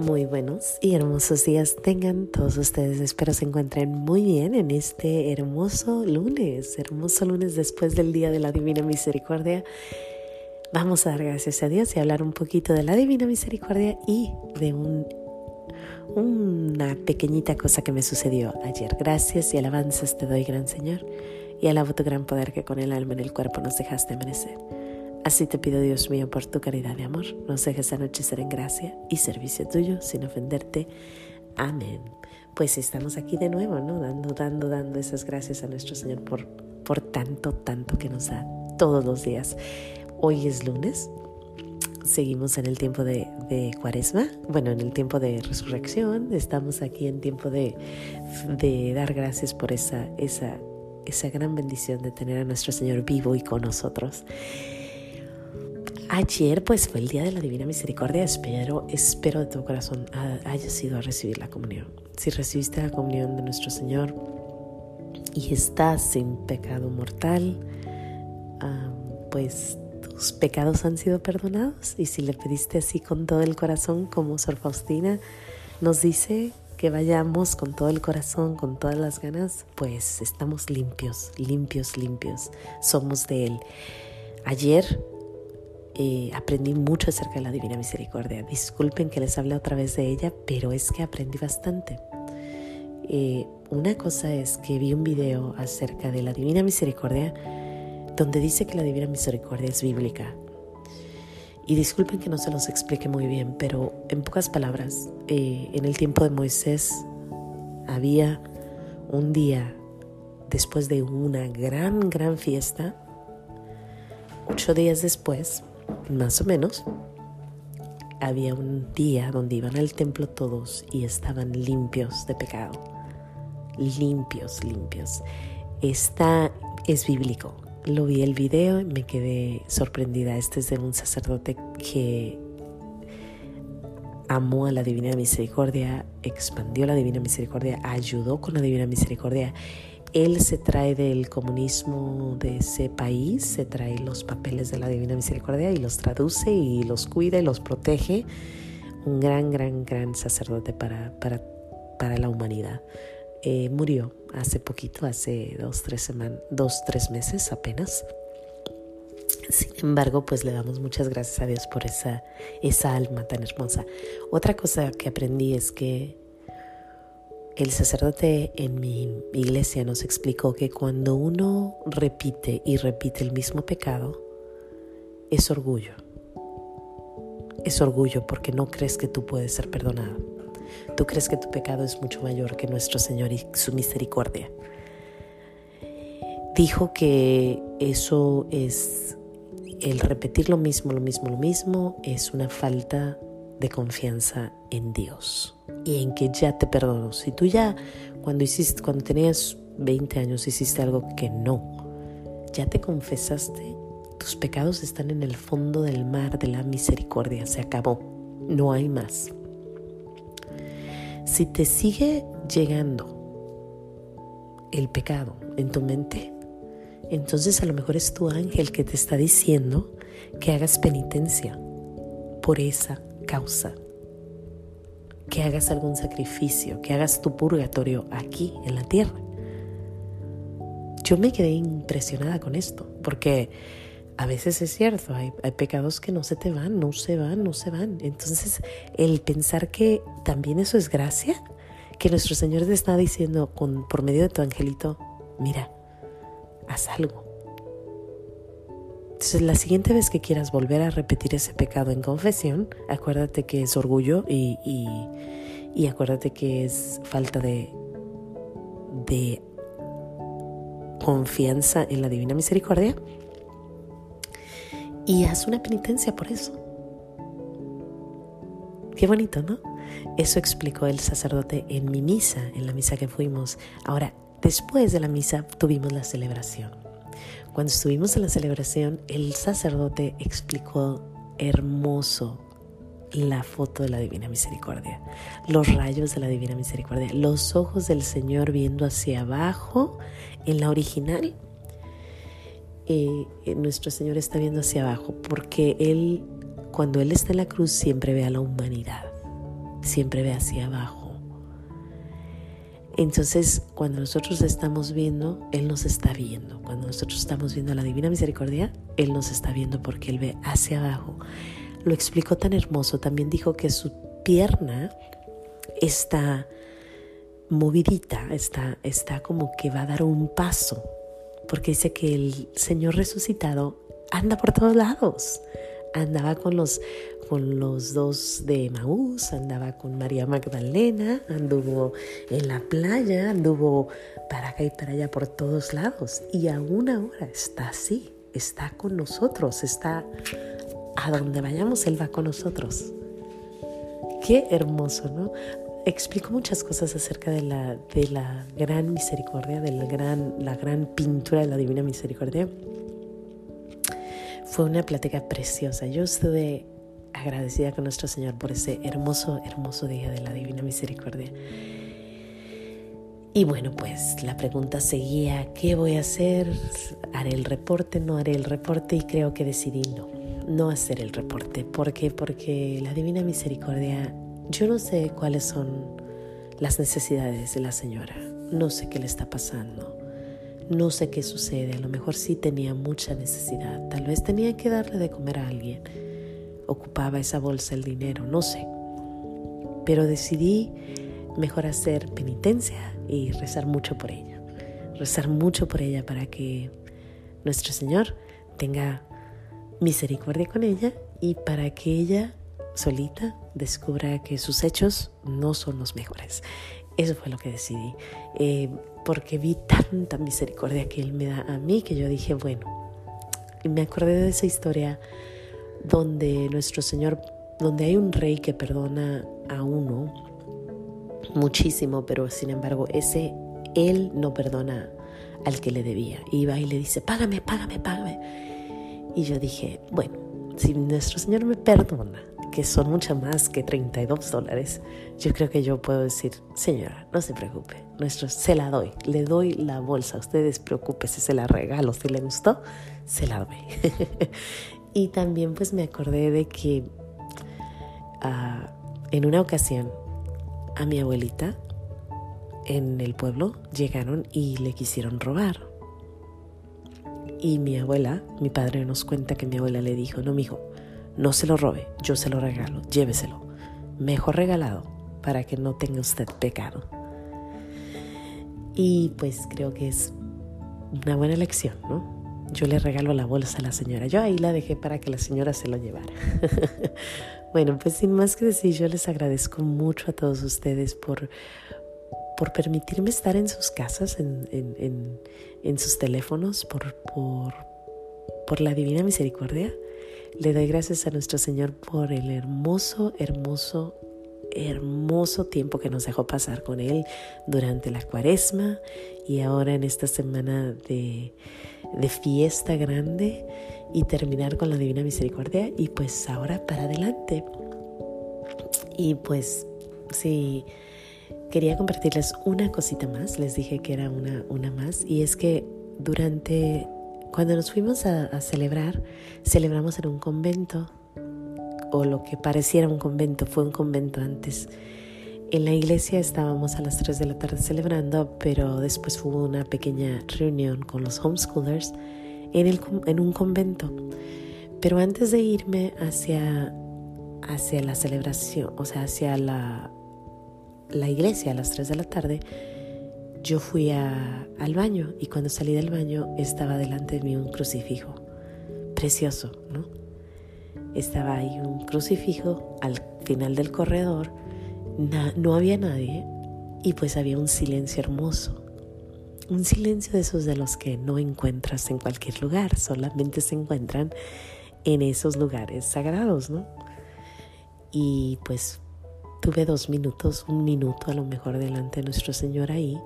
Muy buenos y hermosos días tengan todos ustedes. Espero se encuentren muy bien en este hermoso lunes, hermoso lunes después del Día de la Divina Misericordia. Vamos a dar gracias a Dios y hablar un poquito de la Divina Misericordia y de un, una pequeñita cosa que me sucedió ayer. Gracias y alabanzas te doy, gran Señor, y alabo tu gran poder que con el alma en el cuerpo nos dejaste amanecer. Así te pido, Dios mío, por tu caridad de amor, nos dejes anochecer en gracia y servicio tuyo sin ofenderte. Amén. Pues estamos aquí de nuevo, ¿no? Dando, dando, dando esas gracias a nuestro Señor por, por tanto, tanto que nos da todos los días. Hoy es lunes, seguimos en el tiempo de, de, cuaresma, bueno, en el tiempo de resurrección, estamos aquí en tiempo de, de dar gracias por esa, esa, esa gran bendición de tener a nuestro Señor vivo y con nosotros. Ayer pues fue el día de la Divina Misericordia, espero, espero de todo corazón hayas ido a recibir la comunión. Si recibiste la comunión de nuestro Señor y estás sin pecado mortal, pues tus pecados han sido perdonados y si le pediste así con todo el corazón como Sor Faustina nos dice que vayamos con todo el corazón, con todas las ganas, pues estamos limpios, limpios, limpios, somos de Él. Ayer aprendí mucho acerca de la Divina Misericordia. Disculpen que les hable otra vez de ella, pero es que aprendí bastante. Eh, una cosa es que vi un video acerca de la Divina Misericordia donde dice que la Divina Misericordia es bíblica. Y disculpen que no se los explique muy bien, pero en pocas palabras, eh, en el tiempo de Moisés había un día después de una gran, gran fiesta, ocho días después, más o menos, había un día donde iban al templo todos y estaban limpios de pecado. Limpios, limpios. Esta es bíblico. Lo vi el video y me quedé sorprendida. Este es de un sacerdote que amó a la Divina Misericordia, expandió la Divina Misericordia, ayudó con la Divina Misericordia él se trae del comunismo de ese país, se trae los papeles de la Divina Misericordia y los traduce y los cuida y los protege. Un gran, gran, gran sacerdote para, para, para la humanidad. Eh, murió hace poquito, hace dos tres, semanas, dos, tres meses apenas. Sin embargo, pues le damos muchas gracias a Dios por esa, esa alma tan hermosa. Otra cosa que aprendí es que el sacerdote en mi iglesia nos explicó que cuando uno repite y repite el mismo pecado, es orgullo. Es orgullo porque no crees que tú puedes ser perdonado. Tú crees que tu pecado es mucho mayor que nuestro Señor y su misericordia. Dijo que eso es el repetir lo mismo, lo mismo, lo mismo, es una falta de confianza en Dios y en que ya te perdono. Si tú ya cuando hiciste cuando tenías 20 años hiciste algo que no, ya te confesaste, tus pecados están en el fondo del mar de la misericordia, se acabó, no hay más. Si te sigue llegando el pecado en tu mente, entonces a lo mejor es tu ángel que te está diciendo que hagas penitencia por esa causa que hagas algún sacrificio, que hagas tu purgatorio aquí en la tierra. Yo me quedé impresionada con esto, porque a veces es cierto, hay, pecados que no se te van, no se van, no se van. Entonces, el pensar que también eso es gracia, que nuestro Señor te está diciendo con, por medio de tu angelito, mira, haz algo. Entonces, la siguiente vez que quieras volver a repetir ese pecado en confesión, acuérdate que es orgullo y, y, acuérdate que es falta de, de confianza en la divina misericordia y haz una penitencia por eso. Qué bonito, ¿no? Eso explicó el sacerdote en mi misa, en la misa que fuimos. Ahora, después de la misa tuvimos la celebración. Cuando estuvimos en la celebración, el sacerdote explicó hermoso la foto de la Divina Misericordia, los rayos de la Divina Misericordia, los ojos del Señor viendo hacia abajo. En la original, eh, nuestro Señor está viendo hacia abajo porque Él, cuando Él está en la cruz, siempre ve a la humanidad. siempre ve hacia abajo. Entonces, cuando nosotros estamos viendo, Él nos está viendo. Cuando nosotros estamos viendo a la Divina Misericordia, Él nos está viendo porque Él ve hacia abajo. Lo explicó tan hermoso. También dijo que su pierna está movidita, está, está como que va a dar un paso, porque dice que el Señor resucitado anda por todos lados. Andaba con los, con los dos de Maús, andaba con María Magdalena, anduvo en la playa, anduvo para acá y para allá por todos lados. Y aún ahora está así, está con nosotros, está a donde vayamos, Él va con nosotros. Qué hermoso, ¿no? Explico muchas cosas acerca de la, de la gran misericordia, de la gran, la gran pintura de la Divina Misericordia. Fue una plática preciosa. Yo estuve agradecida con nuestro Señor por ese hermoso, hermoso día de la Divina Misericordia. Y bueno, pues la pregunta seguía, ¿qué voy a hacer? ¿Haré el reporte? ¿No haré el reporte? Y creo que decidí no, no hacer el reporte. ¿Por qué? Porque la Divina Misericordia yo no sé cuáles son las necesidades de la señora, no sé qué le está pasando, no sé qué sucede, a lo mejor sí tenía mucha necesidad, tal vez tenía que darle de comer a alguien, ocupaba esa bolsa el dinero, no sé, pero decidí mejor hacer penitencia y rezar mucho por ella, rezar mucho por ella para que nuestro Señor tenga misericordia con ella y para que ella solita descubra que sus hechos no son los mejores. Eso fue lo que decidí, eh, porque vi tanta misericordia que Él me da a mí que yo dije, bueno, y me acordé de esa historia donde nuestro Señor, donde hay un rey que perdona a uno muchísimo, pero sin embargo ese Él no perdona al que le debía. Va y le dice, págame, págame, págame. Y yo dije, bueno, si nuestro Señor me perdona que son mucho más que 32 dólares, yo creo que yo puedo decir, señora, no se preocupe, nuestro, se la doy, le doy la bolsa, ustedes preocúpese, se la regalo, si le gustó, se la doy. y también pues me acordé de que ah, en una ocasión a mi abuelita en el pueblo llegaron y le quisieron robar. Y mi abuela, mi padre nos cuenta que mi abuela le dijo, no, mijo, no se lo robe, yo se lo regalo, lléveselo. Mejor regalado para que no tenga usted pecado. Y pues creo que es una buena lección, ¿no? Yo le regalo la bolsa a la señora. Yo ahí la dejé para que la señora se lo llevara. bueno, pues sin más que decir, yo les agradezco mucho a todos ustedes por, por permitirme estar en sus casas, en, en, sus teléfonos, por, por, por la divina misericordia le doy gracias a nuestro Señor por el hermoso, hermoso, hermoso tiempo que nos dejó pasar con Él durante la cuaresma y ahora en esta semana de, de fiesta grande y terminar con la Divina Misericordia y pues ahora para adelante. Y pues sí, quería compartirles una cosita más, les dije que era una, una más y es que durante cuando nos fuimos a, celebrar, celebramos en un convento, o lo que pareciera un convento, fue un convento antes. En la iglesia estábamos a las 3 de la tarde celebrando, pero después hubo una pequeña reunión con los homeschoolers en, el, un convento. Pero antes de irme hacia, hacia la celebración, o sea, hacia la, la iglesia a las 3 de la tarde, yo fui al baño y cuando salí del baño estaba delante de mí un crucifijo. Precioso, ¿no? Estaba ahí un crucifijo al final del corredor, no había nadie y pues había un silencio hermoso. Un silencio de esos de los que no encuentras en cualquier lugar, solamente se encuentran en esos lugares sagrados, ¿no? Y pues tuve dos minutos, un minuto a lo mejor delante de nuestro Señor ahí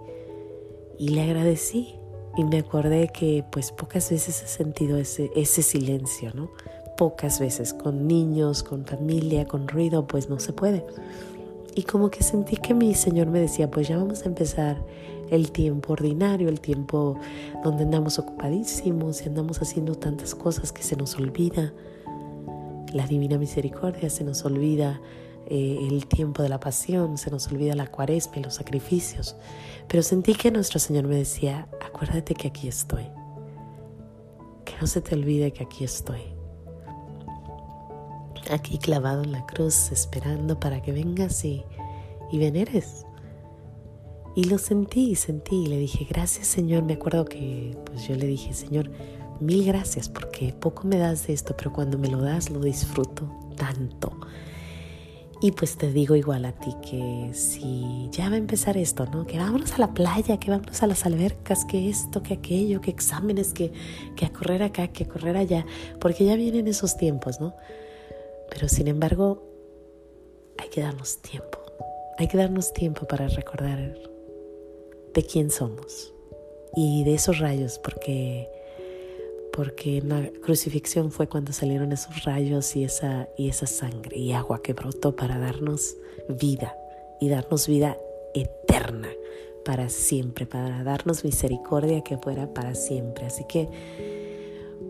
y le agradecí y me acordé que pues pocas veces he sentido ese, ese silencio, ¿no? Pocas veces, con niños, con familia, con ruido, pues no se puede. Y como que sentí que mi Señor me decía, pues ya vamos a empezar el tiempo ordinario, el tiempo donde andamos ocupadísimos y andamos haciendo tantas cosas que se nos olvida la divina misericordia, se nos olvida eh, el tiempo de la pasión, se nos olvida la cuaresma y los sacrificios. Pero sentí que nuestro Señor me decía, acuérdate que aquí estoy. Que no se te olvide que aquí estoy. Aquí clavado en la cruz, esperando para que vengas y, y veneres. Y lo sentí, sentí, y le dije, gracias Señor. Me acuerdo que pues yo le dije, Señor, mil gracias porque poco me das de esto, pero cuando me lo das lo disfruto tanto. Y pues te digo igual a ti que si ya va a empezar esto, ¿no? Que vámonos a la playa, que vámonos a las albercas, que esto, que aquello, que exámenes, que, que a correr acá, que a correr allá, porque ya vienen esos tiempos, ¿no? Pero sin embargo, hay que darnos tiempo, hay que darnos tiempo para recordar de quién somos y de esos rayos, porque porque en la crucifixión fue cuando salieron esos rayos y esa, y esa sangre y agua que brotó para darnos vida y darnos vida eterna para siempre, para darnos misericordia que fuera para siempre. Así que,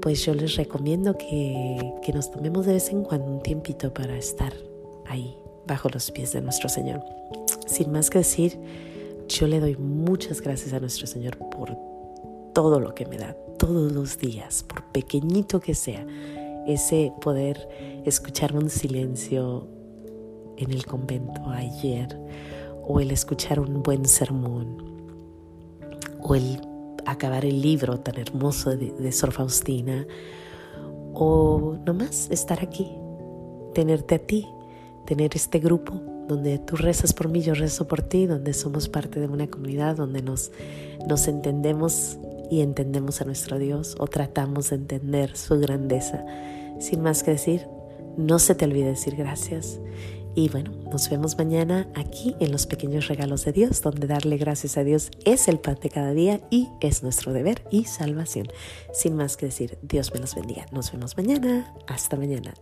pues yo les recomiendo que, que nos tomemos de vez en cuando un tiempito para estar ahí, bajo los pies de nuestro Señor. Sin más que decir, yo le doy muchas gracias a nuestro Señor por todo lo que me da todos los días, por pequeñito que sea, ese poder escuchar un silencio en el convento ayer, o el escuchar un buen sermón, o el acabar el libro tan hermoso de, Sor Faustina, o nomás estar aquí, tenerte a ti, tener este grupo donde tú rezas por mí, yo rezo por ti, donde somos parte de una comunidad, donde nos, nos entendemos y entendemos a nuestro Dios o tratamos de entender su grandeza. Sin más que decir, no se te olvide decir gracias. Y bueno, nos vemos mañana aquí en los pequeños regalos de Dios, donde darle gracias a Dios es el pan de cada día y es nuestro deber y salvación. Sin más que decir, Dios me los bendiga. Nos vemos mañana. Hasta mañana.